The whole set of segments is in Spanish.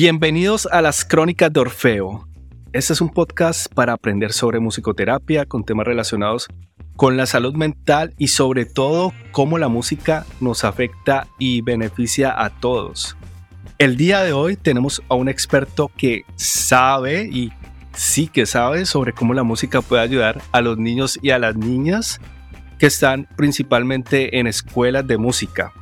Bienvenidos a las Crónicas de Orfeo. Este es un podcast para aprender sobre musicoterapia con temas relacionados con la salud mental y sobre todo cómo la música nos afecta y beneficia a todos. El día de hoy tenemos a un experto que sabe y sí que sabe sobre cómo la música puede ayudar a los niños y a las niñas que están principalmente en escuelas de música.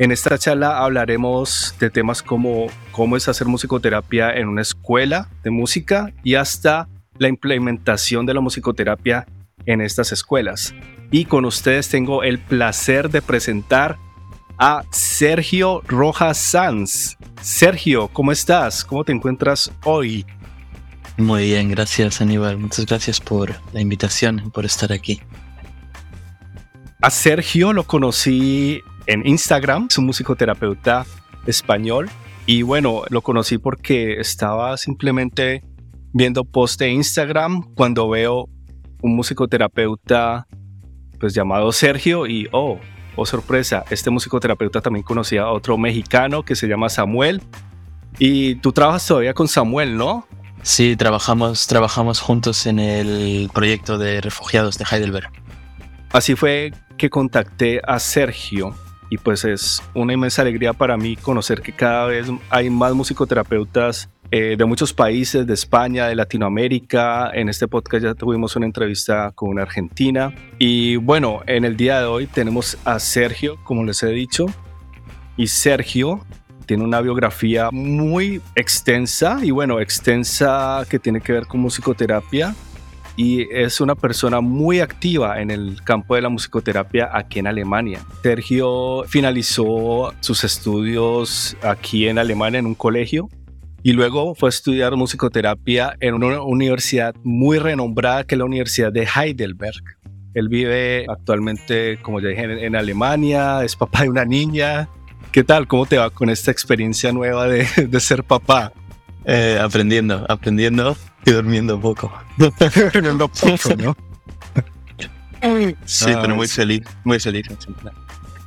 En esta charla hablaremos de temas como cómo es hacer musicoterapia en una escuela de música y hasta la implementación de la musicoterapia en estas escuelas. Y con ustedes tengo el placer de presentar a Sergio Rojas Sanz. Sergio, ¿cómo estás? ¿Cómo te encuentras hoy? Muy bien, gracias Aníbal. Muchas gracias por la invitación, por estar aquí. A Sergio lo conocí en Instagram, es un musicoterapeuta español. Y bueno, lo conocí porque estaba simplemente viendo post de Instagram cuando veo un musicoterapeuta pues llamado Sergio y oh, oh sorpresa, este musicoterapeuta también conocía a otro mexicano que se llama Samuel. Y tú trabajas todavía con Samuel, ¿no? Sí, trabajamos, trabajamos juntos en el proyecto de refugiados de Heidelberg. Así fue que contacté a Sergio y pues es una inmensa alegría para mí conocer que cada vez hay más musicoterapeutas eh, de muchos países, de España, de Latinoamérica. En este podcast ya tuvimos una entrevista con una argentina. Y bueno, en el día de hoy tenemos a Sergio, como les he dicho. Y Sergio tiene una biografía muy extensa y bueno, extensa que tiene que ver con musicoterapia y es una persona muy activa en el campo de la musicoterapia aquí en Alemania. Sergio finalizó sus estudios aquí en Alemania en un colegio y luego fue a estudiar musicoterapia en una universidad muy renombrada que es la Universidad de Heidelberg. Él vive actualmente, como ya dije, en Alemania, es papá de una niña. ¿Qué tal? ¿Cómo te va con esta experiencia nueva de, de ser papá? Eh, aprendiendo, aprendiendo y durmiendo poco. durmiendo poco, ¿no? sí, pero muy feliz, muy feliz.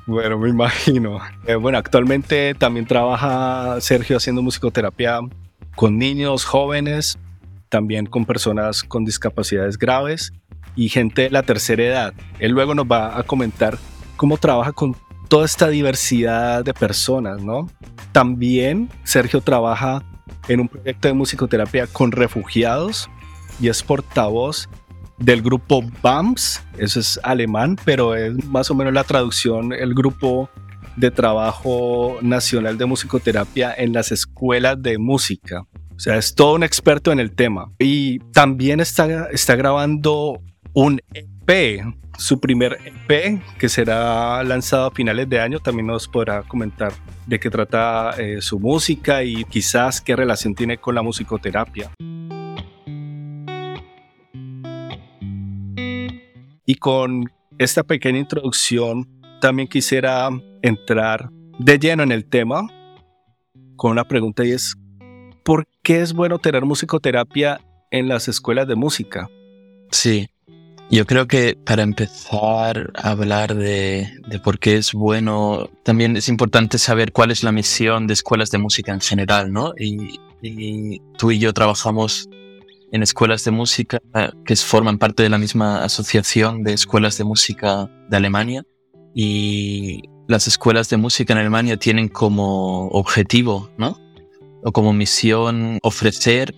Bueno, me imagino. Eh, bueno, actualmente también trabaja Sergio haciendo musicoterapia con niños, jóvenes, también con personas con discapacidades graves y gente de la tercera edad. Él luego nos va a comentar cómo trabaja con toda esta diversidad de personas, ¿no? También Sergio trabaja en un proyecto de musicoterapia con refugiados y es portavoz del grupo BAMS, eso es alemán, pero es más o menos la traducción, el grupo de trabajo nacional de musicoterapia en las escuelas de música. O sea, es todo un experto en el tema. Y también está, está grabando un EP, su primer EP, que será lanzado a finales de año. También nos podrá comentar de qué trata eh, su música y quizás qué relación tiene con la musicoterapia. Y con esta pequeña introducción, también quisiera entrar de lleno en el tema con una pregunta y es, ¿por qué es bueno tener musicoterapia en las escuelas de música? Sí, yo creo que para empezar a hablar de, por qué es bueno, también es importante saber cuál es la misión de escuelas de música en general, ¿no? Y, tú y yo trabajamos en escuelas de música que forman parte de la misma asociación de escuelas de música de Alemania. Y las escuelas de música en Alemania tienen como objetivo, ¿no? O como misión ofrecer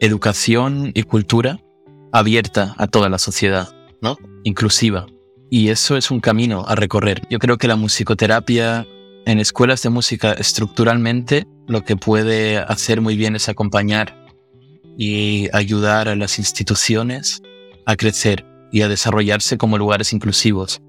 educación y cultura abierta a toda la sociedad, ¿no? Inclusiva. Y eso es un camino a recorrer. Yo creo que la musicoterapia en escuelas de música estructuralmente lo que puede hacer muy bien es acompañar y ayudar a las instituciones a crecer y a desarrollarse como lugares inclusivos.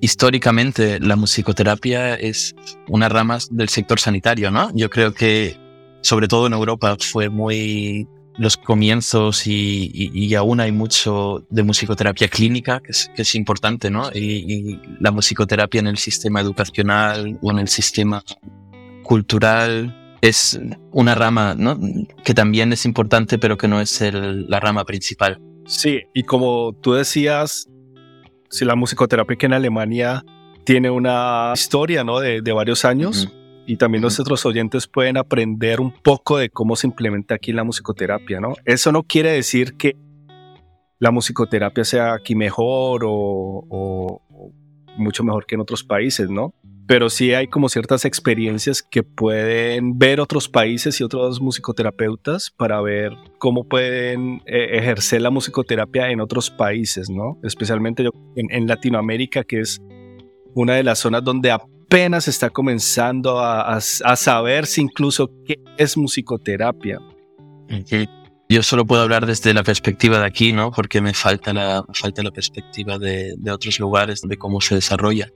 Históricamente la musicoterapia es una rama del sector sanitario, ¿no? Yo creo que sobre todo en Europa fue muy los comienzos y, aún hay mucho de musicoterapia clínica, que es, que es importante, ¿no? Y, la musicoterapia en el sistema educacional o en el sistema cultural es una rama, ¿no? Que también es importante, pero que no es la rama principal. Sí, y como tú decías, si la musicoterapia que en Alemania tiene una historia, ¿no? De, varios años. Y también nuestros oyentes pueden aprender un poco de cómo se implementa aquí la musicoterapia, ¿no? Eso no quiere decir que la musicoterapia sea aquí mejor o, mucho mejor que en otros países, ¿no? Pero sí hay como ciertas experiencias que pueden ver otros países y otros musicoterapeutas para ver cómo pueden eh, ejercer la musicoterapia en otros países, ¿no? Especialmente yo, en, Latinoamérica, que es una de las zonas donde apenas está comenzando a, saberse incluso qué es musicoterapia. Yo solo puedo hablar desde la perspectiva de aquí, ¿no? Porque me falta la, falta la perspectiva de, de, otros lugares, de cómo se desarrolla.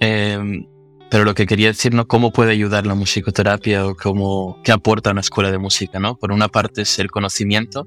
Em, pero lo que quería decir, ¿no? ¿Cómo puede ayudar la musicoterapia o cómo, qué aporta una escuela de música, ¿no? Por una parte es el conocimiento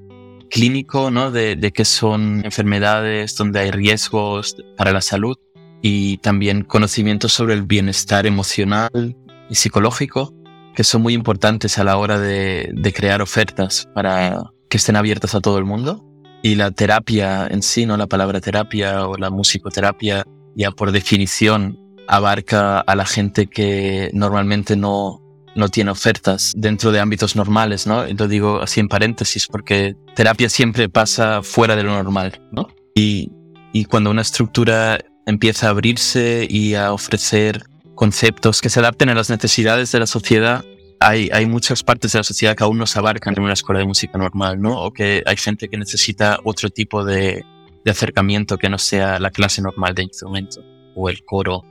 clínico, ¿no? De, de qué son enfermedades, donde hay riesgos para la salud y también conocimiento sobre el bienestar emocional y psicológico que son muy importantes a la hora de, crear ofertas para que estén abiertas a todo el mundo. Y la terapia en sí, no la palabra terapia o la musicoterapia, ya por definición abarca a la gente que normalmente no, no tiene ofertas dentro de ámbitos normales, ¿no? Lo digo así en paréntesis porque terapia siempre pasa fuera de lo normal, ¿no? Y, y cuando una estructura empieza a abrirse y a ofrecer conceptos que se adapten a las necesidades de la sociedad, hay, hay muchas partes de la sociedad que aún no se abarcan en una escuela de música normal, ¿no? O que hay gente que necesita otro tipo de, de acercamiento que no sea la clase normal de instrumento o el coro.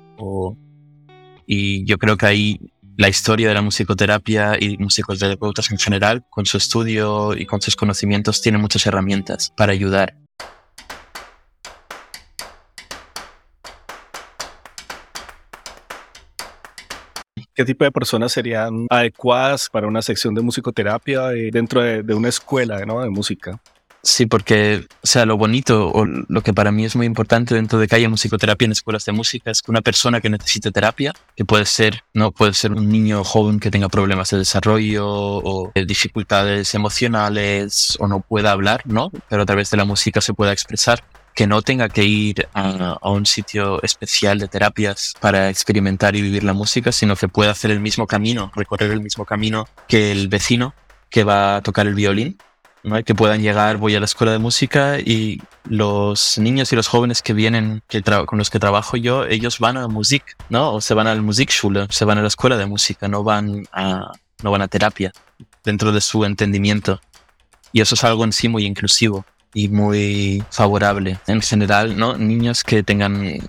Y yo creo que ahí la historia de la musicoterapia y musicoterapeutas en general, con su estudio y con sus conocimientos, tiene muchas herramientas para ayudar ¿Qué tipo de personas serían adecuadas para una sección de musicoterapia eh, dentro de, una escuela de música? Sí, porque, o sea, lo bonito o lo que para mí es muy importante dentro de que haya musicoterapia en escuelas de música es que una persona que necesite terapia, que puede ser, no puede ser un niño joven que tenga problemas de desarrollo o dificultades emocionales o no pueda hablar, ¿no? Pero a través de la música se pueda expresar que no tenga que ir a, un sitio especial de terapias para experimentar y vivir la música, sino que pueda hacer el mismo camino, recorrer el mismo camino que el vecino que va a tocar el violín. ¿no? que puedan llegar, voy a la escuela de música y los niños y los jóvenes que vienen, que con los que trabajo yo, ellos van a Musik, ¿no? O se van al Musikschule, se van a la escuela de música, no van a, no van a terapia dentro de su entendimiento. Y eso es algo en sí muy inclusivo y muy favorable. En general, ¿no? Niños que tengan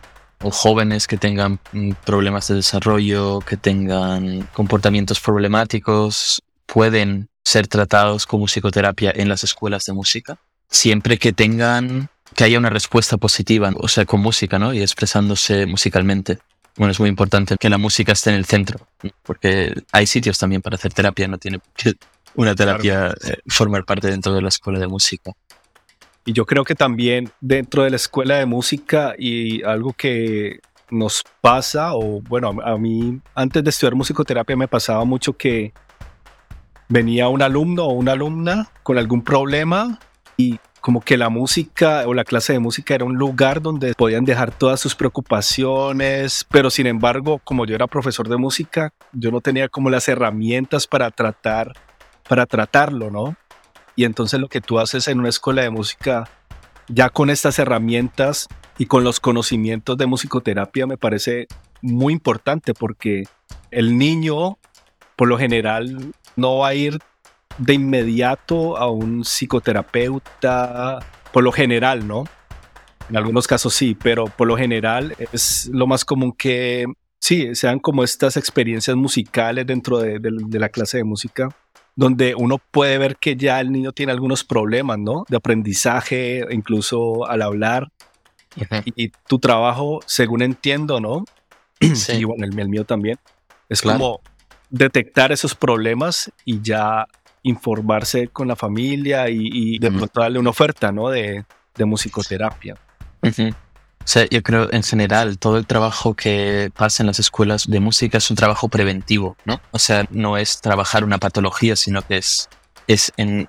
o jóvenes que tengan mm, problemas de desarrollo, que tengan comportamientos problemáticos, pueden ser tratados con musicoterapia en las escuelas de música, siempre que tengan, que haya una respuesta positiva, o sea, con música, ¿no? Y expresándose musicalmente. Bueno, es muy importante que la música esté en el centro, porque hay sitios también para hacer terapia, no tiene que una terapia eh, formar parte dentro de la escuela de música. Y yo creo que también dentro de la escuela de música y algo que nos pasa, o bueno, a mí antes de estudiar musicoterapia me pasaba mucho que venía un alumno o una alumna con algún problema y como que la música o la clase de música era un lugar donde podían dejar todas sus preocupaciones, pero sin embargo, como yo era profesor de música, yo no tenía como las herramientas para tratar para tratarlo, ¿no? Y entonces lo que tú haces en una escuela de música, ya con estas herramientas y con los conocimientos de musicoterapia, me parece muy importante porque el niño, por lo general, no va a ir de inmediato a un psicoterapeuta, por lo general, ¿no? En algunos casos sí, pero por lo general es lo más común que sí, sean como estas experiencias musicales dentro de, de la clase de música donde uno puede ver que ya el niño tiene algunos problemas, ¿no? De aprendizaje, incluso al hablar. y, tu trabajo, según entiendo, ¿no? Sí. Y bueno, el, mío también. Es como detectar esos problemas y ya informarse con la familia y, de pronto darle una oferta, ¿no? De, de musicoterapia. O sea, yo creo en general todo el trabajo que pasa en las escuelas de música es un trabajo preventivo, ¿no? O sea, no es trabajar una patología, sino que es, es en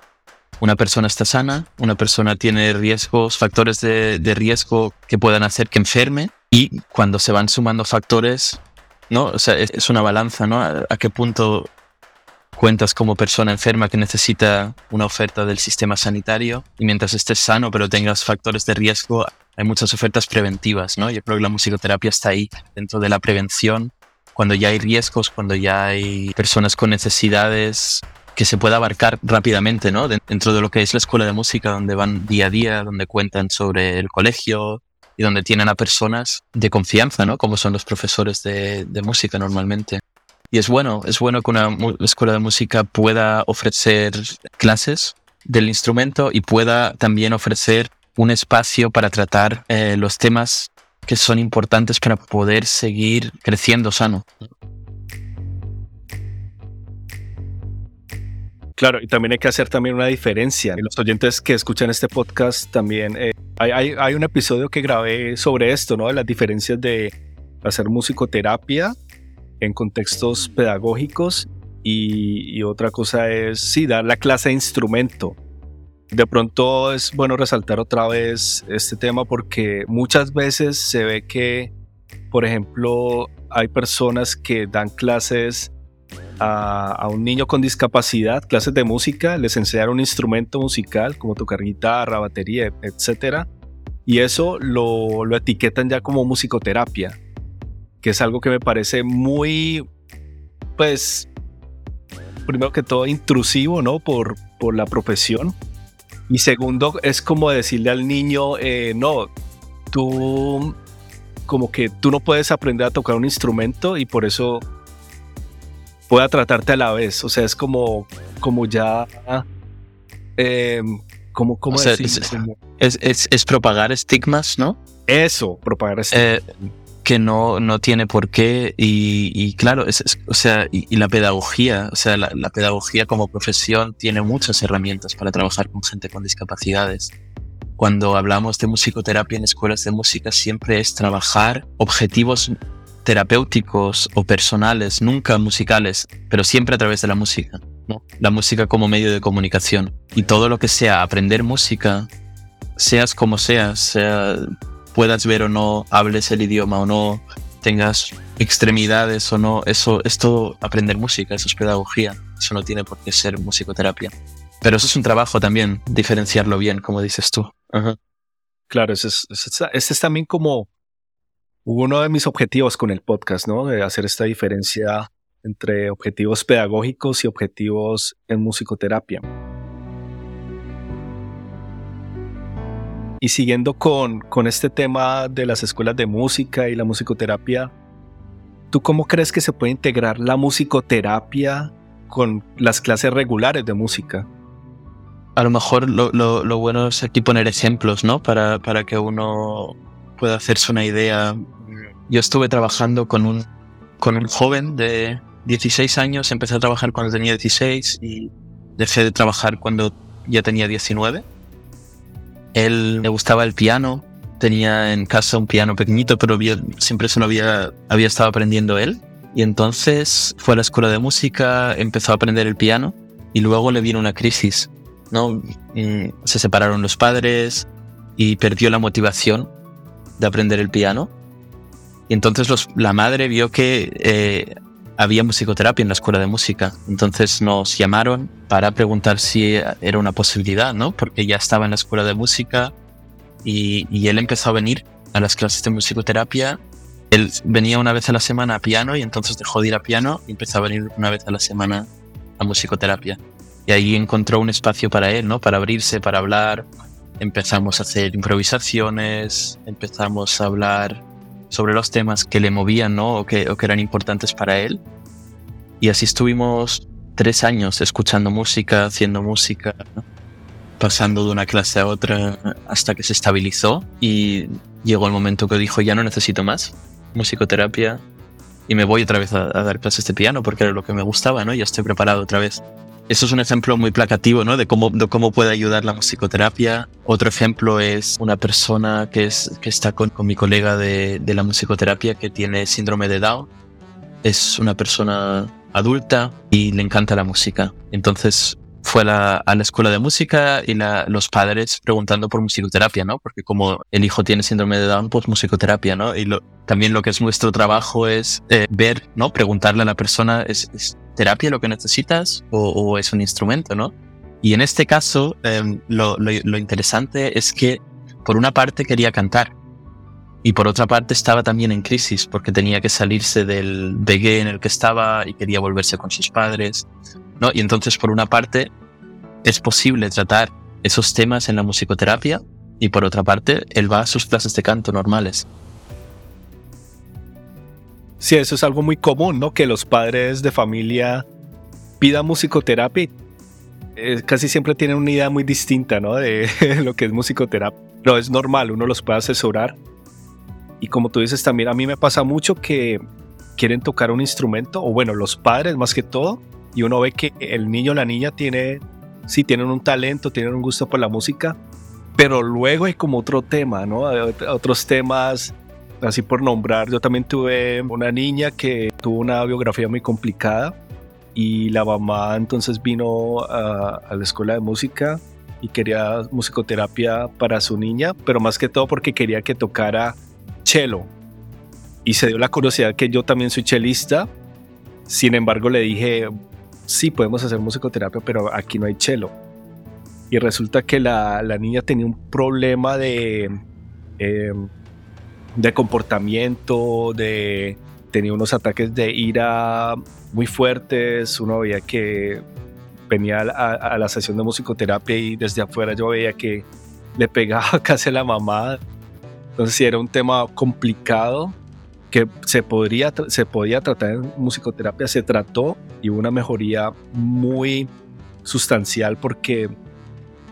una persona está sana, una persona tiene riesgos, factores de, de riesgo que puedan hacer que enferme y cuando se van sumando factores ¿no? O sea, es, una balanza, ¿no? ¿A, qué punto cuentas como persona enferma que necesita una oferta del sistema sanitario y mientras estés sano pero tengas factores de riesgo, hay muchas ofertas preventivas, ¿no? Yo creo que la musicoterapia está ahí, dentro de la prevención, cuando ya hay riesgos, cuando ya hay personas con necesidades que se pueda abarcar rápidamente, ¿no? Dentro de lo que es la escuela de música, donde van día a día, donde cuentan sobre el colegio y donde tienen a personas de confianza, ¿no? Como son los profesores de, música normalmente. Y es bueno, es bueno que una escuela de música pueda ofrecer clases del instrumento y pueda también ofrecer un espacio para tratar eh, los temas que son importantes para poder seguir creciendo sano. Claro, y también hay que hacer también una diferencia. Los oyentes que escuchan este podcast también, eh, hay, un episodio que grabé sobre esto, ¿no? De las diferencias de hacer musicoterapia en contextos pedagógicos y, otra cosa es, sí, dar la clase de instrumento. De pronto es bueno resaltar otra vez este tema porque muchas veces se ve que, por ejemplo, hay personas que dan clases a, un niño con discapacidad clases de música, les enseñar un instrumento musical como tocar guitarra, batería, etc. Y eso lo, lo etiquetan ya como musicoterapia, que es algo que me parece muy, pues, primero que todo intrusivo, ¿no? Por, por la profesión. Y segundo, es como decirle al niño, eh, no, tú, como que tú no puedes aprender a tocar un instrumento y por eso pueda tratarte a la vez. O sea, es como, como ya... Eh, como, ¿Cómo es, es, propagar estigmas, ¿no? Eso, propagar estigmas. Eh, que no, no tiene por qué. Y, claro, o sea, y, la pedagogía, o sea, la, pedagogía como profesión tiene muchas herramientas para trabajar con gente con discapacidades. Cuando hablamos de musicoterapia en escuelas de música, siempre es trabajar objetivos terapéuticos o personales, nunca musicales, pero siempre a través de la música. La música como medio de comunicación. Y todo lo que sea aprender música, seas como seas, sea, puedas ver o no, hables el idioma o no, tengas extremidades o no, eso es todo aprender música, eso es pedagogía, eso no tiene por qué ser musicoterapia. Pero eso es un trabajo también, diferenciarlo bien, como dices tú. Claro, ese es, ese es también como uno de mis objetivos con el podcast, ¿no? De hacer esta diferencia entre objetivos pedagógicos y objetivos en musicoterapia. Y siguiendo con, con este tema de las escuelas de música y la musicoterapia, ¿tú cómo crees que se puede integrar la musicoterapia con las clases regulares de música? A lo mejor lo, lo, bueno es aquí poner ejemplos, ¿no? Para, para que uno pueda hacerse una idea yo estuve trabajando con un, con un joven de 16 años, empecé a trabajar cuando tenía 16 y dejé de trabajar cuando ya tenía 19. Él le gustaba el piano, tenía en casa un piano pequeñito, pero siempre se lo había, había estado aprendiendo él. Y entonces fue a la escuela de música, empezó a aprender el piano y luego le vino una crisis. ¿no? se separaron los padres y perdió la motivación de aprender el piano y entonces los, la madre vio que eh, había musicoterapia en la escuela de música. Entonces nos llamaron para preguntar si era una posibilidad, ¿no? Porque ya estaba en la escuela de música y, y él empezó a venir a las clases de musicoterapia. Él venía una vez a la semana a piano y entonces dejó de ir a piano y empezó a venir una vez a la semana a musicoterapia. Y ahí encontró un espacio para él, ¿no? Para abrirse, para hablar. Empezamos a hacer improvisaciones, empezamos a hablar sobre los temas que le movían ¿no? o, que, que eran importantes para él. Y así estuvimos tres años escuchando música, haciendo música, pasando de una clase a otra hasta que se estabilizó y llegó el momento que dijo ya no necesito más musicoterapia y me voy otra vez a, a dar clases de piano porque era lo que me gustaba, ¿no? Ya estoy preparado otra vez. Eso es un ejemplo muy placativo, ¿no? De cómo, de cómo puede ayudar la musicoterapia. Otro ejemplo es una persona que, es, que está con, con mi colega de, de, la musicoterapia que tiene síndrome de Down. Es una persona adulta y le encanta la música. Entonces fue a la, a la escuela de música y la, los padres preguntando por musicoterapia, ¿no? Porque como el hijo tiene síndrome de Down, pues musicoterapia, ¿no? Y lo, también lo que es nuestro trabajo es eh, ver, ¿no? Preguntarle a la persona, ¿es, es terapia lo que necesitas o, es un instrumento, ¿no? Y en este caso, eh, lo, interesante es que por una parte quería cantar y por otra parte estaba también en crisis porque tenía que salirse del BG en el que estaba y quería volverse con sus padres. ¿no? Y entonces por una parte es posible tratar esos temas en la musicoterapia y por otra parte él va a sus clases de canto normales. Sí, eso es algo muy común, ¿no? Que los padres de familia pidan musicoterapia. Eh, casi siempre tienen una idea muy distinta, ¿no? De lo que es musicoterapia. No, es normal, uno los puede asesorar y como tú dices, también a mí me pasa mucho que quieren tocar un instrumento, o bueno, los padres más que todo, y uno ve que el niño o la niña tiene, sí, tienen un talento, tienen un gusto por la música, pero luego hay como otro tema, ¿no? Otros temas, así por nombrar, yo también tuve una niña que tuvo una biografía muy complicada y la mamá entonces vino a, a la escuela de música y quería musicoterapia para su niña, pero más que todo porque quería que tocara cello. Y se dio la curiosidad que yo también soy chelista. Sin embargo, le dije, sí, podemos hacer musicoterapia, pero aquí no hay cello. Y resulta que la, la niña tenía un problema de, eh, de comportamiento, de, tenía unos ataques de ira muy fuertes. Uno veía que venía a, la sesión de musicoterapia y desde afuera yo veía que le pegaba casi a la mamá entonces sí era un tema complicado que se, podría, se podía tratar en musicoterapia, se trató y hubo una mejoría muy sustancial porque,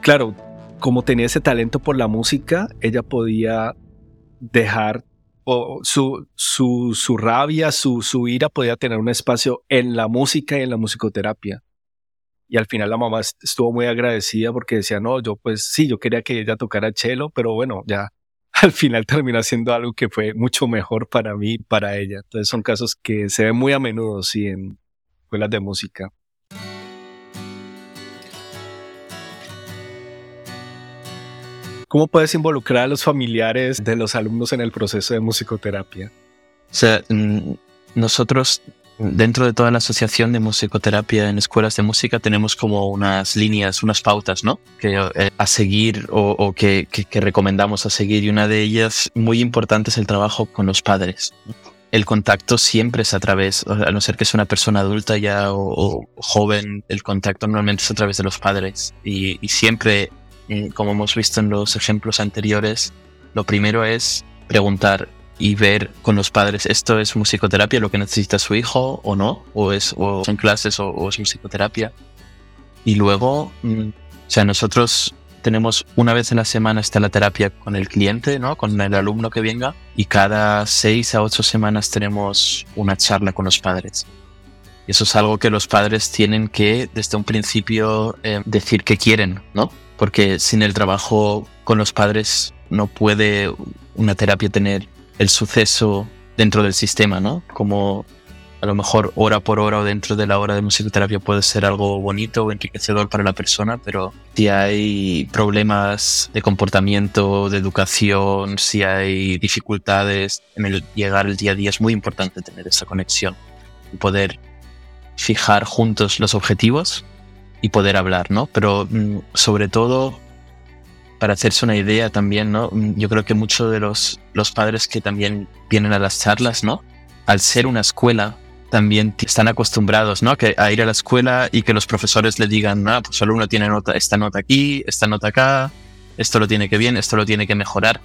claro, como tenía ese talento por la música, ella podía dejar o su, su, su rabia, su, su ira podía tener un espacio en la música y en la musicoterapia. Y al final la mamá estuvo muy agradecida porque decía, no, yo pues sí, yo quería que ella tocara cello, pero bueno, ya al final terminó siendo algo que fue mucho mejor para mí para ella. Entonces son casos que se ven muy a menudo, sí, en escuelas de música. ¿Cómo puedes involucrar a los familiares de los alumnos en el proceso de musicoterapia? O sea, mm, nosotros dentro de toda la asociación de musicoterapia en escuelas de música tenemos como unas líneas, unas pautas, ¿no? Que eh, a seguir o, que, recomendamos a seguir y una de ellas muy importante es el trabajo con los padres. El contacto siempre es a través, a no ser que sea una persona adulta ya o, joven, el contacto normalmente es a través de los padres y, siempre, como hemos visto en los ejemplos anteriores, lo primero es preguntar y ver con los padres esto es musicoterapia lo que necesita su hijo o no o es o son clases o, o es musicoterapia y luego mm, o sea nosotros tenemos una vez en la semana está la terapia con el cliente no con el alumno que venga y cada seis a ocho semanas tenemos una charla con los padres. Y eso es algo que los padres tienen que desde un principio eh, decir que quieren no porque sin el trabajo con los padres no puede una terapia tener el suceso dentro del sistema, ¿no? Como a lo mejor hora por hora o dentro de la hora de musicoterapia puede ser algo bonito o enriquecedor para la persona, pero si hay problemas de comportamiento, de educación, si hay dificultades en el llegar al día a día, es muy importante tener esa conexión y poder fijar juntos los objetivos y poder hablar, ¿no? Pero mm, sobre todo para hacerse una idea también, ¿no? Yo creo que muchos de los, los padres que también vienen a las charlas, ¿no? Al ser una escuela, también están acostumbrados, ¿no? Que a ir a la escuela y que los profesores le digan, ah, pues solo uno tiene nota, esta nota aquí, esta nota acá, esto lo tiene que bien, esto lo tiene que mejorar.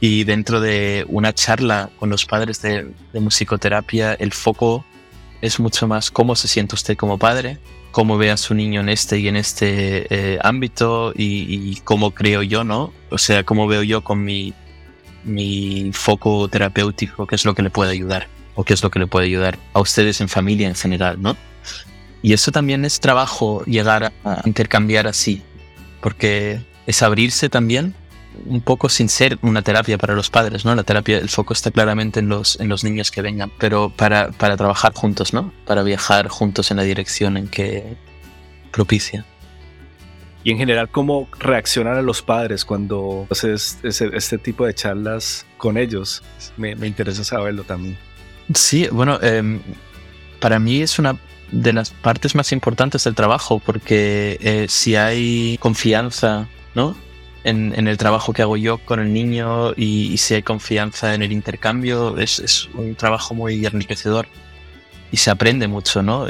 Y dentro de una charla con los padres de, de musicoterapia, el foco es mucho más cómo se siente usted como padre, cómo ve a su niño en este y en este eh, ámbito y, y, cómo creo yo, ¿no? O sea, cómo veo yo con mi, mi foco terapéutico, qué es lo que le puede ayudar o qué es lo que le puede ayudar a ustedes en familia en general, ¿no? Y eso también es trabajo llegar a intercambiar así, porque es abrirse también un poco sin ser una terapia para los padres, ¿no? La terapia, el foco está claramente en los, en los niños que vengan, pero para, para trabajar juntos, ¿no? Para viajar juntos en la dirección en que propicia. y en general cómo reaccionan a los padres cuando haces este, tipo de charlas con ellos. Me, interesa saberlo también. Sí, bueno, em, para mí es una de las partes más importantes del trabajo porque eh, si hay confianza, ¿no? En, el trabajo que hago yo con el niño y, si hay confianza en el intercambio, es, es, un trabajo muy enriquecedor y se aprende mucho, ¿no?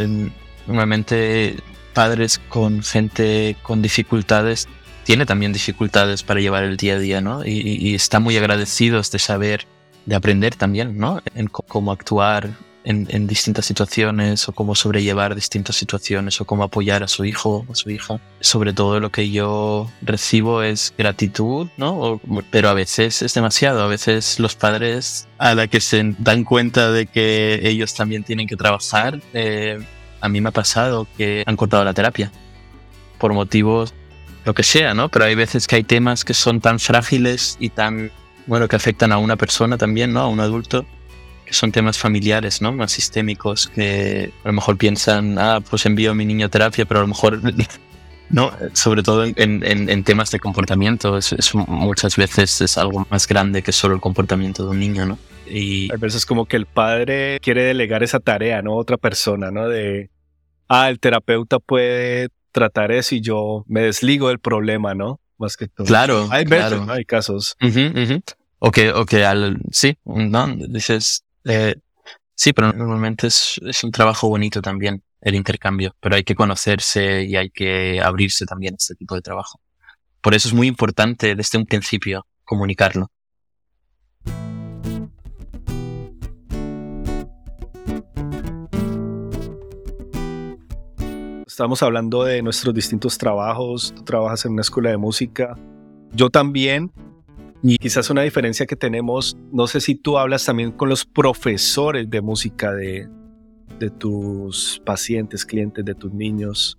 normalmente padres con gente con dificultades tiene también dificultades para llevar el día a día, ¿no? Y, y está muy agradecidos de saber, de aprender también, ¿no? En cómo actuar en, distintas situaciones o cómo sobrellevar distintas situaciones o cómo apoyar a su hijo o a su hija. Sobre todo lo que yo recibo es gratitud, ¿no? pero a veces es demasiado. A veces los padres a la que se dan cuenta de que ellos también tienen que trabajar, eh, a mí me ha pasado que han cortado la terapia por motivos lo que sea, ¿no? Pero hay veces que hay temas que son tan frágiles y tan, bueno, que afectan a una persona también, ¿no? A un adulto que son temas familiares, ¿no? Más sistémicos, que a lo mejor piensan, ah, pues envío a mi niño a terapia, pero a lo mejor no, sobre todo en, temas de comportamiento, es, muchas veces es algo más grande que solo el comportamiento de un niño, ¿no? Y a veces como que el padre quiere delegar esa tarea, ¿no? A otra persona, ¿no? De, ah, el terapeuta puede tratar eso y yo me desligo del problema, ¿no? Más que todo. Claro. Hay veces, Hay casos. O que, o que al, sí, ¿no? Dices, eh, sí, pero normalmente es, un trabajo bonito también el intercambio, pero hay que conocerse y hay que abrirse también este tipo de trabajo. Por eso es muy importante desde un principio comunicarlo. Estamos hablando de nuestros distintos trabajos. Tú trabajas en una escuela de música. Yo también. Y quizás una diferencia que tenemos, no sé si tú hablas también con los profesores de música de, de tus pacientes, clientes, de tus niños.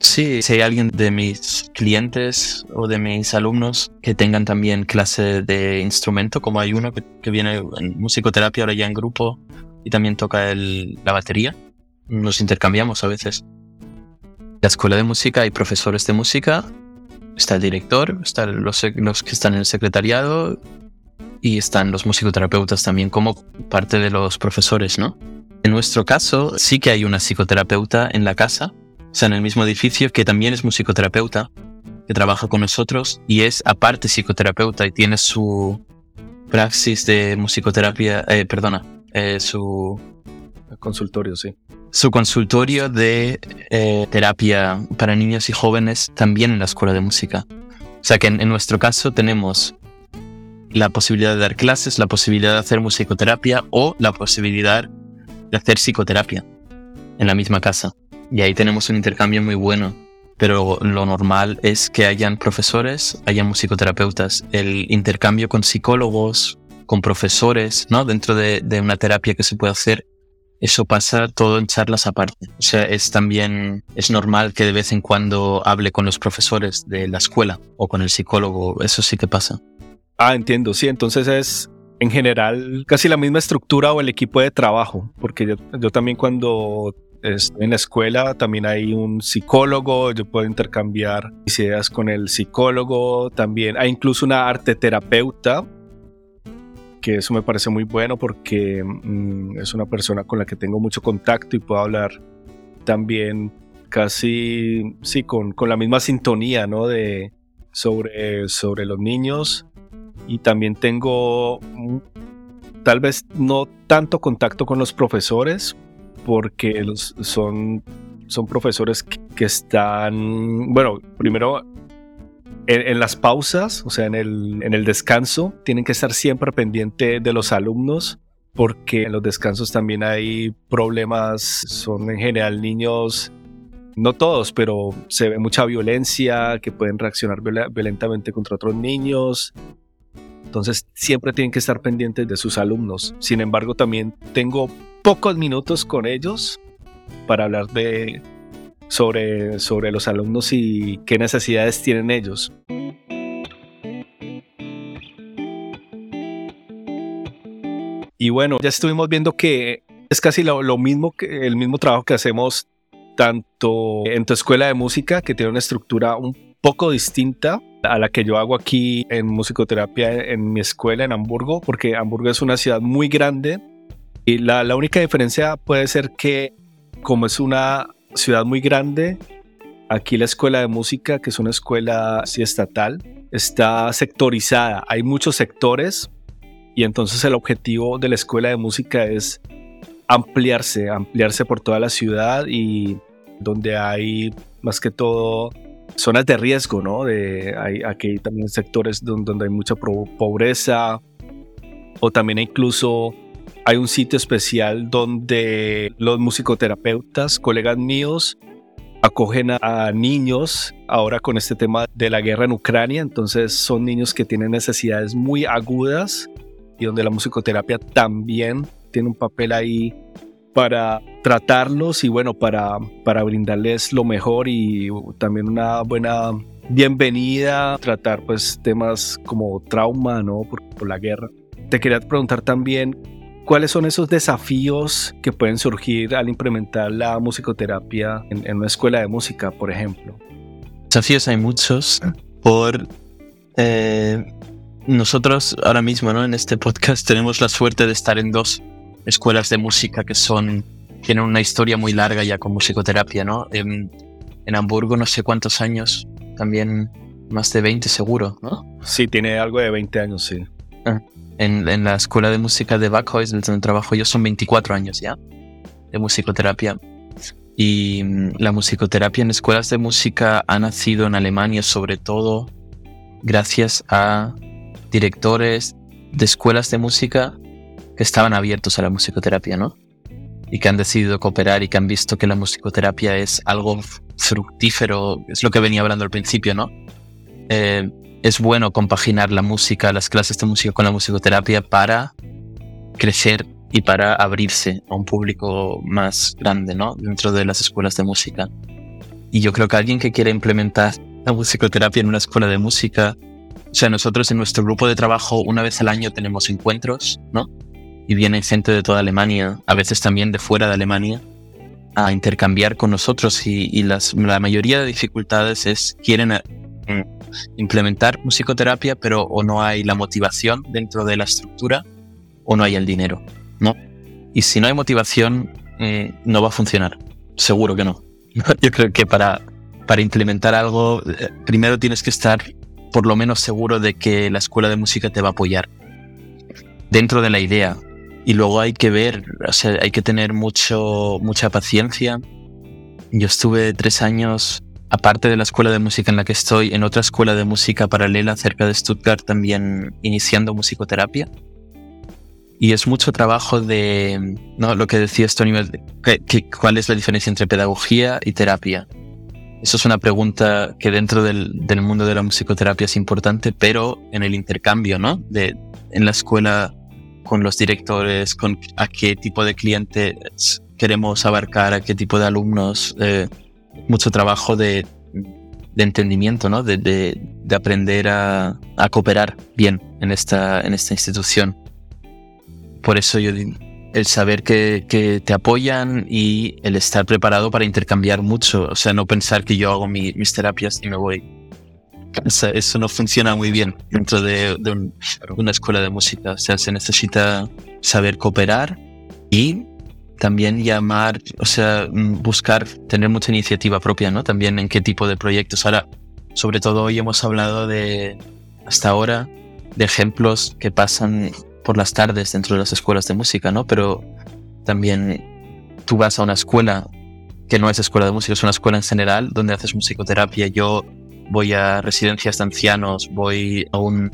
Sí, si hay alguien de mis clientes o de mis alumnos que tengan también clase de instrumento, como hay uno que, viene en musicoterapia ahora ya en grupo y también toca la batería, nos intercambiamos a veces. La escuela de música hay profesores de música está el director, están los, los que están en el secretariado y están los musicoterapeutas también como parte de los profesores, ¿no? En nuestro caso, sí que hay una psicoterapeuta en la casa, o sea, en el mismo edificio, que también es musicoterapeuta, que trabaja con nosotros y es aparte psicoterapeuta y tiene su praxis de musicoterapia, eh, perdona, eh, su consultorio, sí su consultorio de eh, terapia para niños y jóvenes también en la escuela de música. O sea que en, nuestro caso tenemos la posibilidad de dar clases, la posibilidad de hacer musicoterapia o la posibilidad de hacer psicoterapia en la misma casa. Y ahí tenemos un intercambio muy bueno. Pero lo normal es que hayan profesores, hayan musicoterapeutas. El intercambio con psicólogos, con profesores, ¿no? Dentro de, de una terapia que se puede hacer eso pasa todo en charlas aparte. O sea, es también, es normal que de vez en cuando hable con los profesores de la escuela o con el psicólogo. Eso sí que pasa. Ah, entiendo. Sí, entonces es en general casi la misma estructura o el equipo de trabajo. Porque yo, yo también cuando estoy en la escuela también hay un psicólogo, yo puedo intercambiar ideas con el psicólogo, también hay incluso una arte terapeuta que eso me parece muy bueno porque mm, es una persona con la que tengo mucho contacto y puedo hablar también casi, sí, con, con la misma sintonía, ¿no? De, sobre, sobre los niños y también tengo tal vez no tanto contacto con los profesores porque los, son, son profesores que están, bueno, primero en, las pausas, o sea, en el, en el descanso, tienen que estar siempre pendiente de los alumnos porque en los descansos también hay problemas, son en general niños, no todos, pero se ve mucha violencia, que pueden reaccionar violentamente contra otros niños. Entonces siempre tienen que estar pendientes de sus alumnos. Sin embargo, también tengo pocos minutos con ellos para hablar de sobre, sobre los alumnos y qué necesidades tienen ellos. Y bueno, ya estuvimos viendo que es casi lo, mismo que el mismo trabajo que hacemos tanto en tu escuela de música, que tiene una estructura un poco distinta a la que yo hago aquí en musicoterapia en mi escuela en Hamburgo, porque Hamburgo es una ciudad muy grande y la, la única diferencia puede ser que como es una ciudad muy grande, aquí la escuela de música, que es una escuela así estatal, está sectorizada. Hay muchos sectores y entonces el objetivo de la escuela de música es ampliarse, ampliarse por toda la ciudad y donde hay más que todo zonas de riesgo, ¿no? Hay, aquí también sectores donde, donde hay mucha pobreza o también incluso hay un sitio especial donde los musicoterapeutas, colegas míos, acogen a, niños ahora con este tema de la guerra en Ucrania. Entonces son niños que tienen necesidades muy agudas y donde la musicoterapia también tiene un papel ahí para tratarlos y bueno, para, para brindarles lo mejor y también una buena bienvenida, tratar pues temas como trauma, ¿no? Por, por la guerra. Te quería preguntar también ¿Cuáles son esos desafíos que pueden surgir al implementar la musicoterapia en, una escuela de música, por ejemplo? Desafíos hay muchos. Por eh, nosotros ahora mismo, ¿no? En este podcast tenemos la suerte de estar en dos escuelas de música que son tienen una historia muy larga ya con musicoterapia, ¿no? En, en Hamburgo no sé cuántos años, también más de 20 seguro, ¿no? Sí, tiene algo de 20 años, sí. Ah en, la escuela de música de Backhouse, donde trabajo yo, son 24 años ya de musicoterapia. Y mm, la musicoterapia en escuelas de música ha nacido en Alemania sobre todo gracias a directores de escuelas de música que estaban abiertos a la musicoterapia, ¿no? Y que han decidido cooperar y que han visto que la musicoterapia es algo fructífero, es lo que venía hablando al principio, ¿no? Eh, es bueno compaginar la música, las clases de música con la musicoterapia para crecer y para abrirse a un público más grande, ¿no? Dentro de las escuelas de música. Y yo creo que alguien que quiera implementar la musicoterapia en una escuela de música, o sea, nosotros en nuestro grupo de trabajo una vez al año tenemos encuentros, ¿no? Y viene gente de toda Alemania, a veces también de fuera de Alemania, a intercambiar con nosotros y, las, la mayoría de dificultades es quieren implementar musicoterapia, pero o no hay la motivación dentro de la estructura o no hay el dinero, ¿no? Y si no hay motivación, eh, no va a funcionar. Seguro que no. Yo creo que para, para implementar algo, eh, primero tienes que estar por lo menos seguro de que la escuela de música te va a apoyar dentro de la idea. Y luego hay que ver, o sea, hay que tener mucho, mucha paciencia. Yo estuve tres años aparte de la escuela de música en la que estoy, en otra escuela de música paralela cerca de Stuttgart también iniciando musicoterapia. Y es mucho trabajo de, ¿no? Lo que decía Tony, ¿cuál es la diferencia entre pedagogía y terapia? Eso es una pregunta que dentro del, del, mundo de la musicoterapia es importante, pero en el intercambio, ¿no? De, en la escuela con los directores, con a qué tipo de clientes queremos abarcar, a qué tipo de alumnos. Eh, mucho trabajo de, entendimiento, ¿no? De, aprender a, cooperar bien en esta, en esta institución. Por eso yo el saber que, te apoyan y el estar preparado para intercambiar mucho. O sea, no pensar que yo hago mis terapias y me voy. eso no funciona muy bien dentro de, una escuela de música. O sea, se necesita saber cooperar y también llamar, o sea, mm, buscar tener mucha iniciativa propia, ¿no? También en qué tipo de proyectos. Ahora, sobre todo hoy hemos hablado de, hasta ahora, de ejemplos que pasan por las tardes dentro de las escuelas de música, ¿no? Pero también tú vas a una escuela que no es escuela de música, es una escuela en general donde haces musicoterapia. Yo voy a residencias de ancianos, voy a un,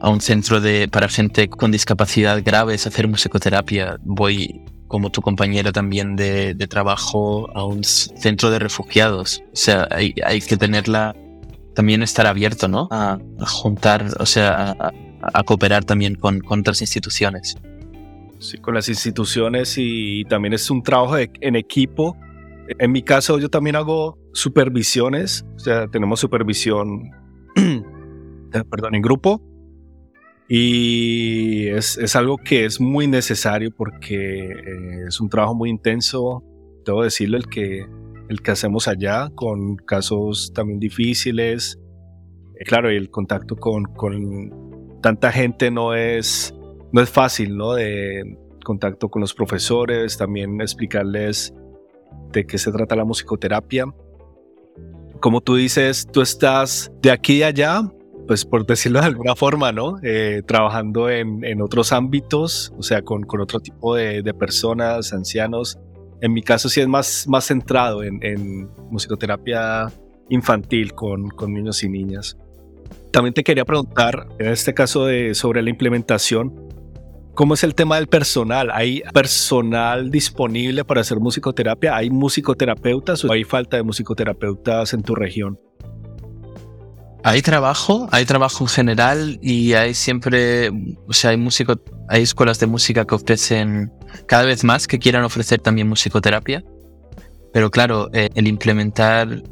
a un centro de, para gente con discapacidad graves a hacer musicoterapia, voy como tu compañera también de, trabajo a un centro de refugiados. O sea, hay, que tenerla, también estar abierto, ¿no? A, juntar, o sea, a, cooperar también con, otras instituciones. Sí, con las instituciones y, también es un trabajo en equipo. En mi caso, yo también hago supervisiones, o sea, tenemos supervisión, perdón, en grupo y es, es, algo que es muy necesario porque eh, es un trabajo muy intenso. Debo decirlo, el que el que hacemos allá, con casos también difíciles. Eh, claro, el contacto con, con tanta gente no es, no es fácil, ¿no? De contacto con los profesores, también explicarles de qué se trata la musicoterapia. Como tú dices, tú estás de aquí y allá, pues por decirlo de alguna forma, ¿no? Eh, trabajando en, en, otros ámbitos, o sea, con, con otro tipo de, de, personas, ancianos. En mi caso sí es más, más centrado en, en musicoterapia infantil con, con, niños y niñas. También te quería preguntar, en este caso de, sobre la implementación, ¿cómo es el tema del personal? ¿Hay personal disponible para hacer musicoterapia? ¿Hay musicoterapeutas o hay falta de musicoterapeutas en tu región? Hay trabajo, hay trabajo en general y hay siempre, o sea, hay músico, hay escuelas de música que ofrecen cada vez más que quieran ofrecer también musicoterapia. Pero claro, eh, el implementar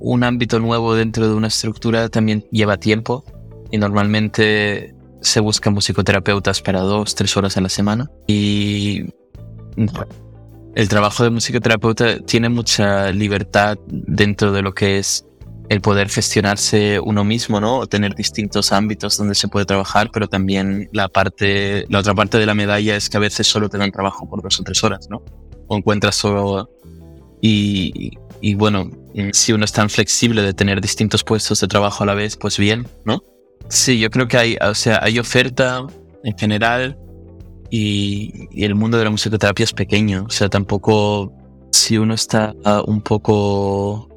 un ámbito nuevo dentro de una estructura también lleva tiempo y normalmente se buscan musicoterapeutas para dos, tres horas a la semana. Y el trabajo de musicoterapeuta tiene mucha libertad dentro de lo que es el poder gestionarse uno mismo, ¿no? Tener distintos ámbitos donde se puede trabajar, pero también la parte, la otra parte de la medalla es que a veces solo te dan trabajo por dos o tres horas, ¿no? O encuentras solo y, y bueno, si uno es tan flexible de tener distintos puestos de trabajo a la vez, pues bien, ¿no? Sí, yo creo que hay, o sea, hay oferta en general y, y el mundo de la musicoterapia es pequeño, o sea, tampoco si uno está un poco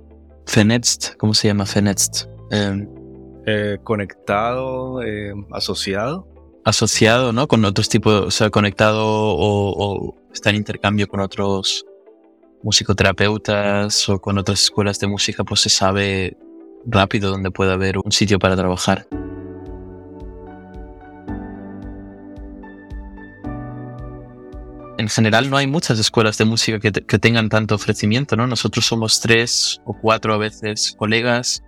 Fenext, ¿cómo se llama Fenext? Em, eh, conectado, em, asociado. Asociado, ¿no? Con otros tipos, o sea, conectado o, o, está en intercambio con otros musicoterapeutas o con otras escuelas de música, pues se sabe rápido dónde puede haber un sitio para trabajar. En general no hay muchas escuelas de música que, tengan tanto ofrecimiento, ¿no? Nosotros somos tres o cuatro a veces colegas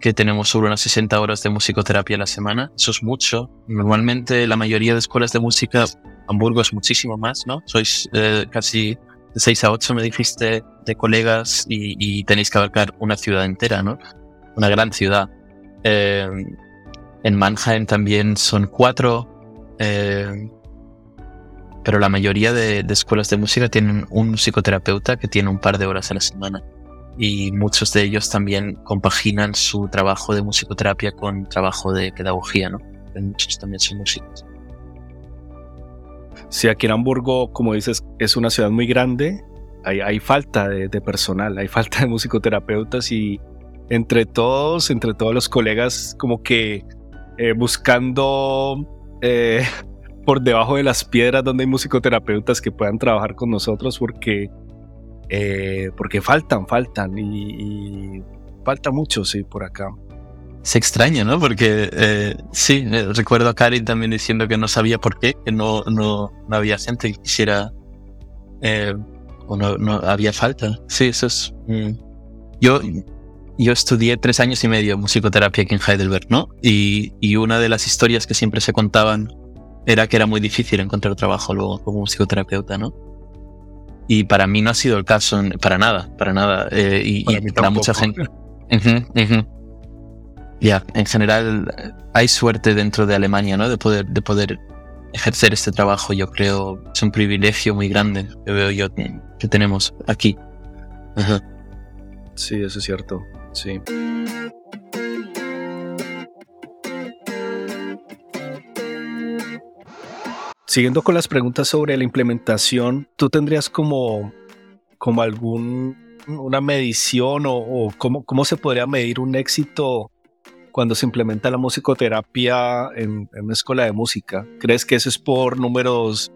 que tenemos sobre unas 60 horas de musicoterapia a la semana. Eso es mucho. Normalmente la mayoría de escuelas de música, Hamburgo es muchísimo más, ¿no? Sois eh, casi de 6 a 8, me dijiste, de colegas y, tenéis que abarcar una ciudad entera, ¿no? Una gran ciudad. Eh, en Mannheim también son cuatro. Eh, pero la mayoría de, escuelas de música tienen un psicoterapeuta que tiene un par de horas a la semana. Y muchos de ellos también compaginan su trabajo de musicoterapia con trabajo de pedagogía, ¿no? Muchos también son músicos. Sí, aquí en Hamburgo, como dices, es una ciudad muy grande. Hay, hay falta de, personal, hay falta de musicoterapeutas y entre todos, entre todos los colegas, como que eh, buscando eh, por debajo de las piedras donde hay musicoterapeutas que puedan trabajar con nosotros porque, eh, porque faltan, faltan y, falta mucho, sí, por acá. Se extraña, ¿no? Porque eh, sí, eh, recuerdo a Karin también diciendo que no sabía por qué, que no, no, no había gente que quisiera o no, no, había falta. Sí, eso es... Mm. Yo, yo estudié tres años y medio musicoterapia aquí en Heidelberg, ¿no? Y, y, una de las historias que siempre se contaban era que era muy difícil encontrar trabajo luego como psicoterapeuta, ¿no? Y para mí no ha sido el caso, para nada, para nada. Eh, y, para, mucha gente. Ya, en general hay suerte dentro de Alemania, ¿no? De poder, de poder ejercer este trabajo. Yo creo es un privilegio muy grande que veo yo que tenemos aquí. Sí, eso es cierto. Sí. Siguiendo con las preguntas sobre la implementación, ¿tú tendrías como, como algún una medición o, cómo, cómo, se podría medir un éxito cuando se implementa la musicoterapia en, una escuela de música? ¿Crees que eso es por números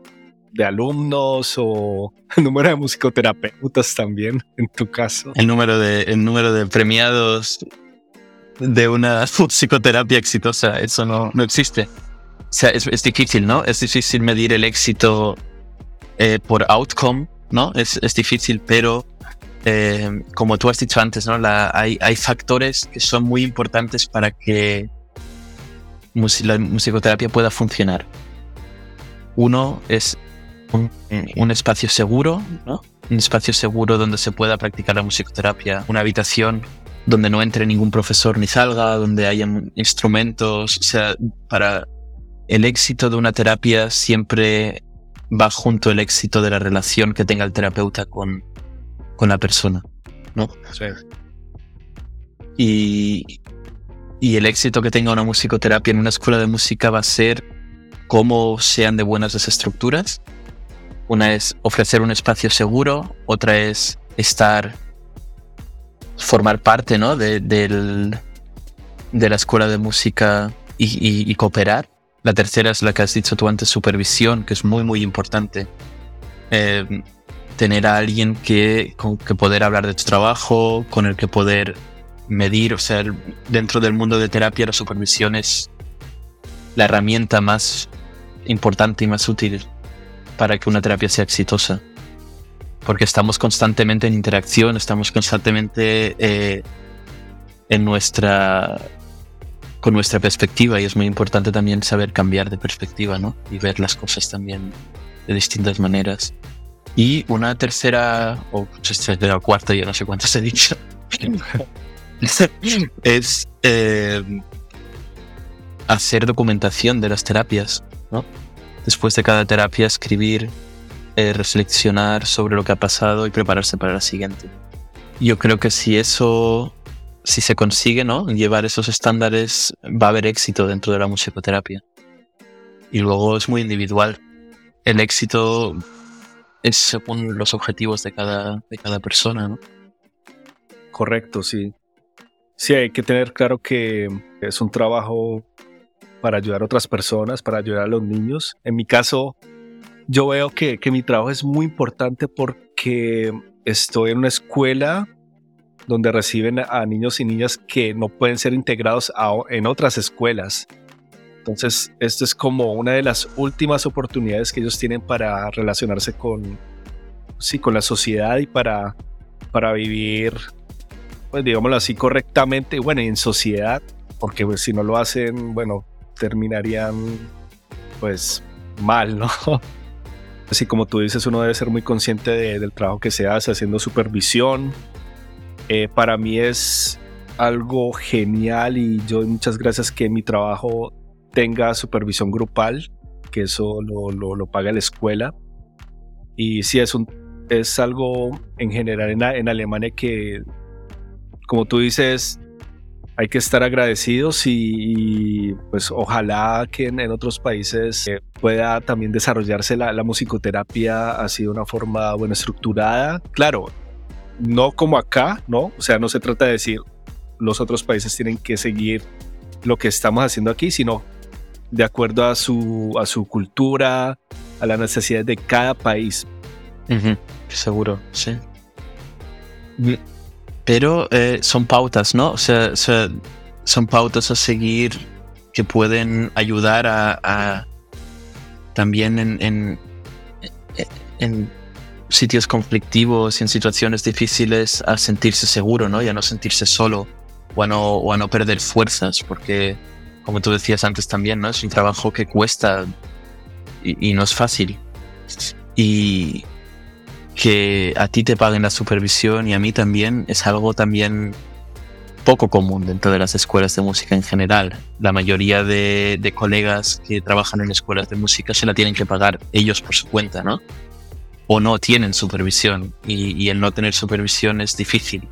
de alumnos o el número de musicoterapeutas también, en tu caso? El número de, el número de premiados de una psicoterapia exitosa, eso no, no existe. Sea, es, difícil, ¿no? Es difícil medir el éxito eh, por outcome, ¿no? Es, es difícil, pero eh, como tú has dicho antes, ¿no? Hay, hay, factores que son muy importantes para que la musicoterapia pueda funcionar. Uno es un, espacio seguro, ¿no? Un espacio seguro donde se pueda practicar la musicoterapia, una habitación donde no entre ningún profesor ni salga, donde haya instrumentos, o sea, para el éxito de una terapia siempre va junto el éxito de la relación que tenga el terapeuta con, con la persona, ¿no? Sí. Y, y el éxito que tenga una musicoterapia en una escuela de música va a ser cómo sean de buenas las estructuras. Una es ofrecer un espacio seguro, otra es estar, formar parte ¿no? de, de la escuela de música y, cooperar. La tercera es la que has dicho tú antes, supervisión, que es muy, muy importante. Eh, tener a alguien que, con que poder hablar de tu trabajo, con el que poder medir, o sea, dentro del mundo de terapia la supervisión es la herramienta más importante y más útil para que una terapia sea exitosa. Porque estamos constantemente en interacción, estamos constantemente eh, en nuestra con nuestra perspectiva y es muy importante también saber cambiar de perspectiva, ¿no? Y ver las cosas también de distintas maneras. Y una tercera, o tercera o cuarta, yo no sé cuántas he dicho, es eh, hacer documentación de las terapias, ¿no? Después de cada terapia, escribir, eh, reflexionar sobre lo que ha pasado y prepararse para la siguiente. Yo creo que si eso, si se consigue, ¿no? Llevar esos estándares, va a haber éxito dentro de la musicoterapia. Y luego es muy individual. El éxito es según los objetivos de cada, de cada persona, ¿no? Correcto, sí. Sí, hay que tener claro que es un trabajo para ayudar a otras personas, para ayudar a los niños. En mi caso, yo veo que, mi trabajo es muy importante porque estoy en una escuela donde reciben a niños y niñas que no pueden ser integrados en otras escuelas. Entonces, esto es como una de las últimas oportunidades que ellos tienen para relacionarse con, sí, con la sociedad y para, para vivir, pues digámoslo así, correctamente, bueno, y en sociedad, porque pues, si no lo hacen, bueno, terminarían pues mal, ¿no? Así como tú dices, uno debe ser muy consciente del trabajo que se hace haciendo supervisión. Eh, para mí es algo genial y yo muchas gracias que mi trabajo tenga supervisión grupal, que eso lo, lo, paga la escuela. Y sí, es, un, es algo en general en, en Alemania que, como tú dices, hay que estar agradecidos y, pues ojalá que en, otros países eh, pueda también desarrollarse la, musicoterapia así de una forma bueno estructurada. Claro, no como acá, ¿no? O sea, no se trata de decir los otros países tienen que seguir lo que estamos haciendo aquí, sino de acuerdo a su, a su cultura, a las necesidades de cada país. Seguro, sí. Pero eh, son pautas, ¿no? O sea, son pautas a seguir que pueden ayudar a, también en, en, sitios conflictivos y en situaciones difíciles a sentirse seguro, ¿no? Y a no sentirse solo o a no, o a no perder fuerzas, porque como tú decías antes también, ¿no? Es un trabajo que cuesta y, no es fácil. Y, que a ti te paguen la supervisión y a mí también es algo también poco común dentro de las escuelas de música en general. La mayoría de, colegas que trabajan en escuelas de música se la tienen que pagar ellos por su cuenta, ¿no? O no tienen supervisión y, el no tener supervisión es difícil.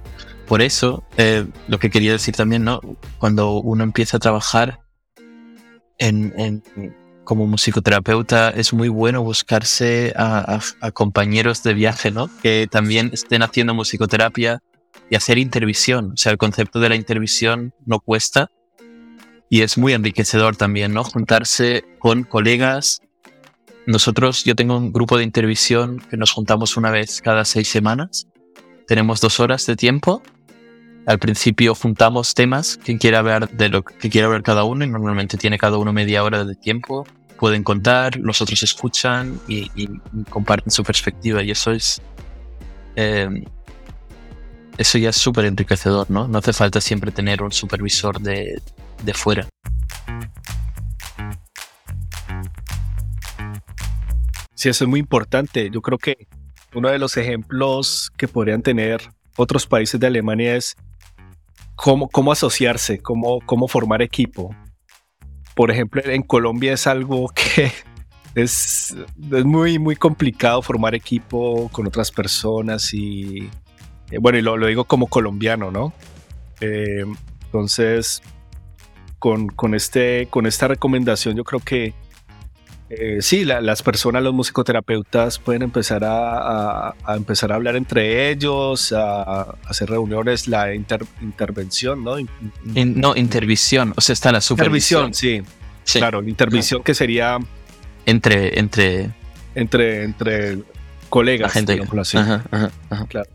Por eso, eh, lo que quería decir también, ¿no? Cuando uno empieza a trabajar en, en como musicoterapeuta es muy bueno buscarse a, compañeros de viaje, ¿no? Que también estén haciendo musicoterapia y hacer intervisión. O sea, el concepto de la intervisión no cuesta y es muy enriquecedor también, ¿no? Juntarse con colegas. Nosotros, yo tengo un grupo de intervisión que nos juntamos una vez cada seis semanas. Tenemos dos horas de tiempo al principio juntamos temas que quiera hablar de lo que quiera ver cada uno y normalmente tiene cada uno media hora de tiempo pueden contar, los otros escuchan y, comparten su perspectiva y eso es... Eh, eso ya es súper enriquecedor, ¿no? No hace falta siempre tener un supervisor de, de fuera. Sí, eso es muy importante. Yo creo que uno de los ejemplos que podrían tener otros países de Alemania es cómo, cómo asociarse, cómo, cómo formar equipo. Por ejemplo, en Colombia es algo que es, muy, muy complicado formar equipo con otras personas y, eh, bueno, y lo, digo como colombiano, ¿no? Eh, entonces, con, este, con esta recomendación yo creo que eh, sí, las personas, los musicoterapeutas pueden empezar a, empezar a hablar entre ellos, a, hacer reuniones, la intervención, ¿no? no, intervisión, o sea, está la supervisión. Intervisión, sí. Claro, la intervención que sería... Entre, entre... Entre, entre colegas, la gente. Claro.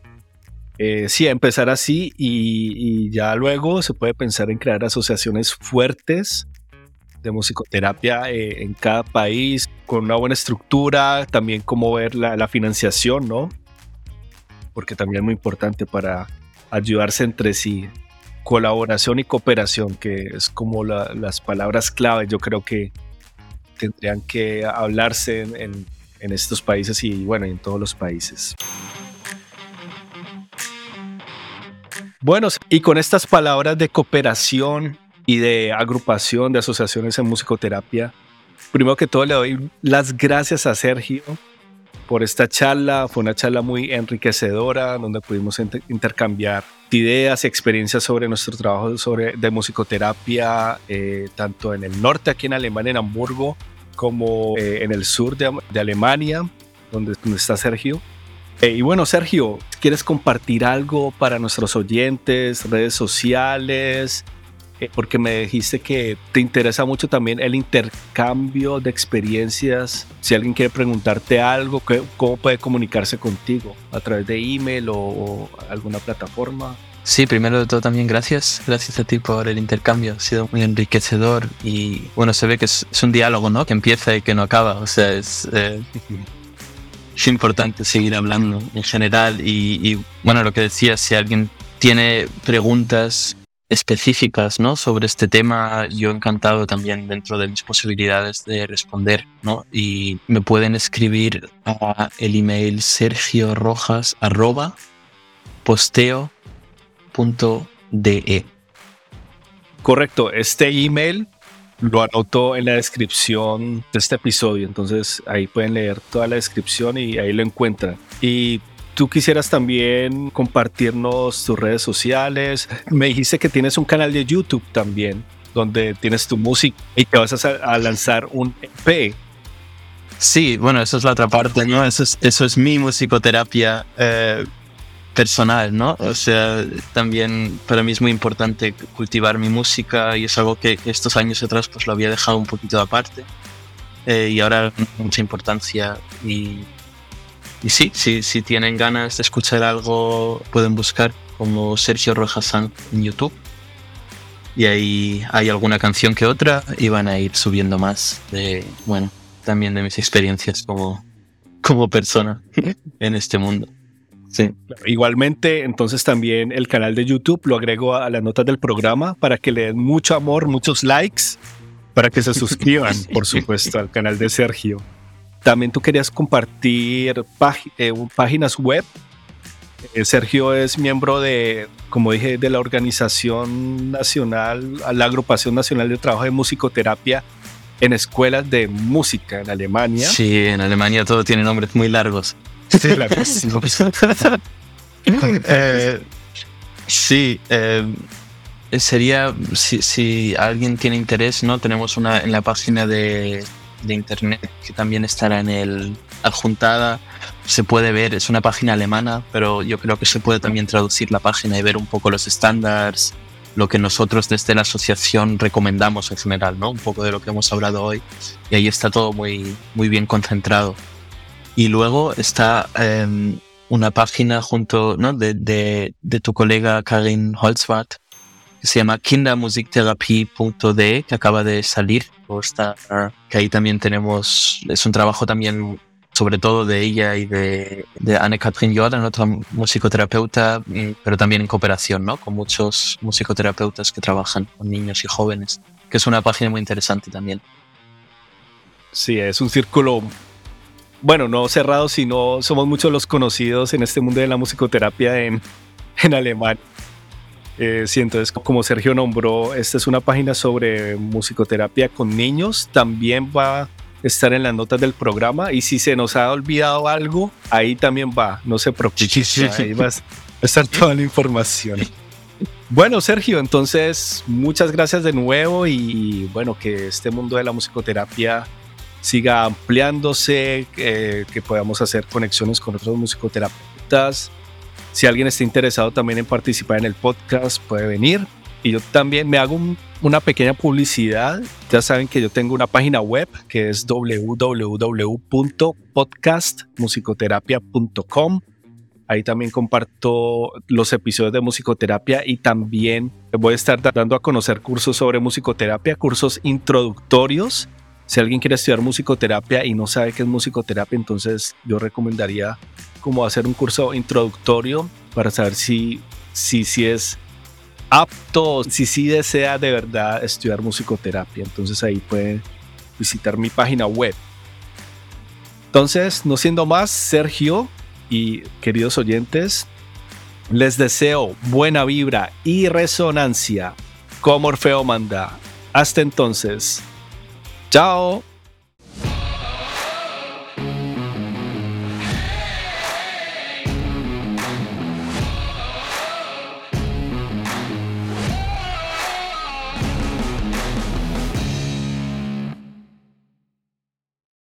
Eh, sí, empezar así y, y ya luego se puede pensar en crear asociaciones fuertes de musicoterapia eh, en cada país, con una buena estructura, también cómo ver la, financiación, ¿no? Porque también es muy importante para ayudarse entre sí. Colaboración y cooperación, que es como las palabras clave, yo creo que tendrían que hablarse en, en estos países y bueno, en todos los países. Bueno, y con estas palabras de cooperación y de agrupación de asociaciones en musicoterapia. Primero que todo le doy las gracias a Sergio por esta charla. Fue una charla muy enriquecedora donde pudimos intercambiar ideas y experiencias sobre nuestro trabajo sobre, de musicoterapia, eh, tanto en el norte, aquí en Alemania, en Hamburgo, como eh, en el sur de, de Alemania, donde, donde, está Sergio. Eh, y bueno, Sergio, ¿quieres compartir algo para nuestros oyentes, redes sociales, porque me dijiste que te interesa mucho también el intercambio de experiencias. Si alguien quiere preguntarte algo, ¿cómo puede comunicarse contigo? ¿A través de email o, alguna plataforma? Sí, primero de todo también gracias, gracias a ti por el intercambio, ha sido muy enriquecedor y bueno, se ve que es, un diálogo, ¿no? Que empieza y que no acaba, o sea, es, eh, es importante seguir hablando en general y, y bueno, lo que decía, si alguien tiene preguntas específicas ¿no? sobre este tema, yo encantado también dentro de mis posibilidades de responder. ¿no? Y me pueden escribir a el email sergio rojas arroba posteo.de. Correcto, este email lo anoto en la descripción de este episodio, entonces ahí pueden leer toda la descripción y ahí lo encuentran. Y tú quisieras también compartirnos tus redes sociales. Me dijiste que tienes un canal de YouTube también, donde tienes tu música y que vas a, lanzar un EP. Sí, bueno, eso es la otra parte, ¿no? Eso es, eso es mi musicoterapia eh, personal, ¿no? O sea, también para mí es muy importante cultivar mi música y es algo que estos años atrás pues lo había dejado un poquito aparte. Eh, y ahora mucha importancia y y sí, si tienen ganas de escuchar algo, pueden buscar como Sergio Rojas en YouTube. Y ahí hay alguna canción que otra y van a ir subiendo más de, bueno, también de mis experiencias como, como persona en este mundo. Sí. Igualmente, entonces también el canal de YouTube lo agrego a las notas del programa para que le den mucho amor, muchos likes, para que se suscriban, por supuesto, al canal de Sergio. También tú querías compartir eh, páginas web. Eh, Sergio es miembro de, como dije, de la Organización Nacional, la Agrupación Nacional de Trabajo de Musicoterapia en escuelas de música en Alemania. Sí, en Alemania todo tiene nombres muy largos. Sí, eh, sí sería, si, si, alguien tiene interés, ¿no? Tenemos una en la página de de internet que también estará en el adjuntada. Se puede ver, es una página alemana, pero yo creo que se puede también traducir la página y ver un poco los estándares, lo que nosotros desde la asociación recomendamos en general, ¿no? Un poco de lo que hemos hablado hoy. Y ahí está todo muy, muy bien concentrado. Y luego está em, una página junto, ¿no? De, de, de tu colega Karin Holzwart, que se llama kindermusiktherapie.de, que acaba de salir, está, que ahí también tenemos, es un trabajo también sobre todo de ella y de, de Anne-Catherine Jordan, otra musicoterapeuta, pero también en cooperación, ¿no? Con muchos musicoterapeutas que trabajan con niños y jóvenes, que es una página muy interesante también. Sí, es un círculo bueno, no cerrados, sino somos muchos los conocidos en este mundo de la musicoterapia en, en Alemania. Eh, sí, entonces, como Sergio nombró, esta es una página sobre musicoterapia con niños. También va a estar en las notas del programa. Y si se nos ha olvidado algo, ahí también va. No se preocupe. Ahí va a estar toda la información. Bueno, Sergio, entonces muchas gracias de nuevo y bueno, que este mundo de la musicoterapia siga ampliándose, que podamos hacer conexiones con otros musicoterapeutas. Si alguien está interesado también en participar en el podcast, puede venir. Y yo también me hago una pequeña publicidad. Ya saben que yo tengo una página web que es www.podcastmusicoterapia.com. Ahí también comparto los episodios de musicoterapia y también voy a estar dando a conocer cursos sobre musicoterapia, cursos introductorios. Si alguien quiere estudiar musicoterapia y no sabe qué es musicoterapia, entonces yo recomendaría como hacer un curso introductorio para saber si, si, si es apto, si sí desea de verdad estudiar musicoterapia. Entonces ahí puede visitar mi página web. Entonces, no siendo más, Sergio, y queridos oyentes, les deseo buena vibra y resonancia como Orfeo manda. Hasta entonces, chao.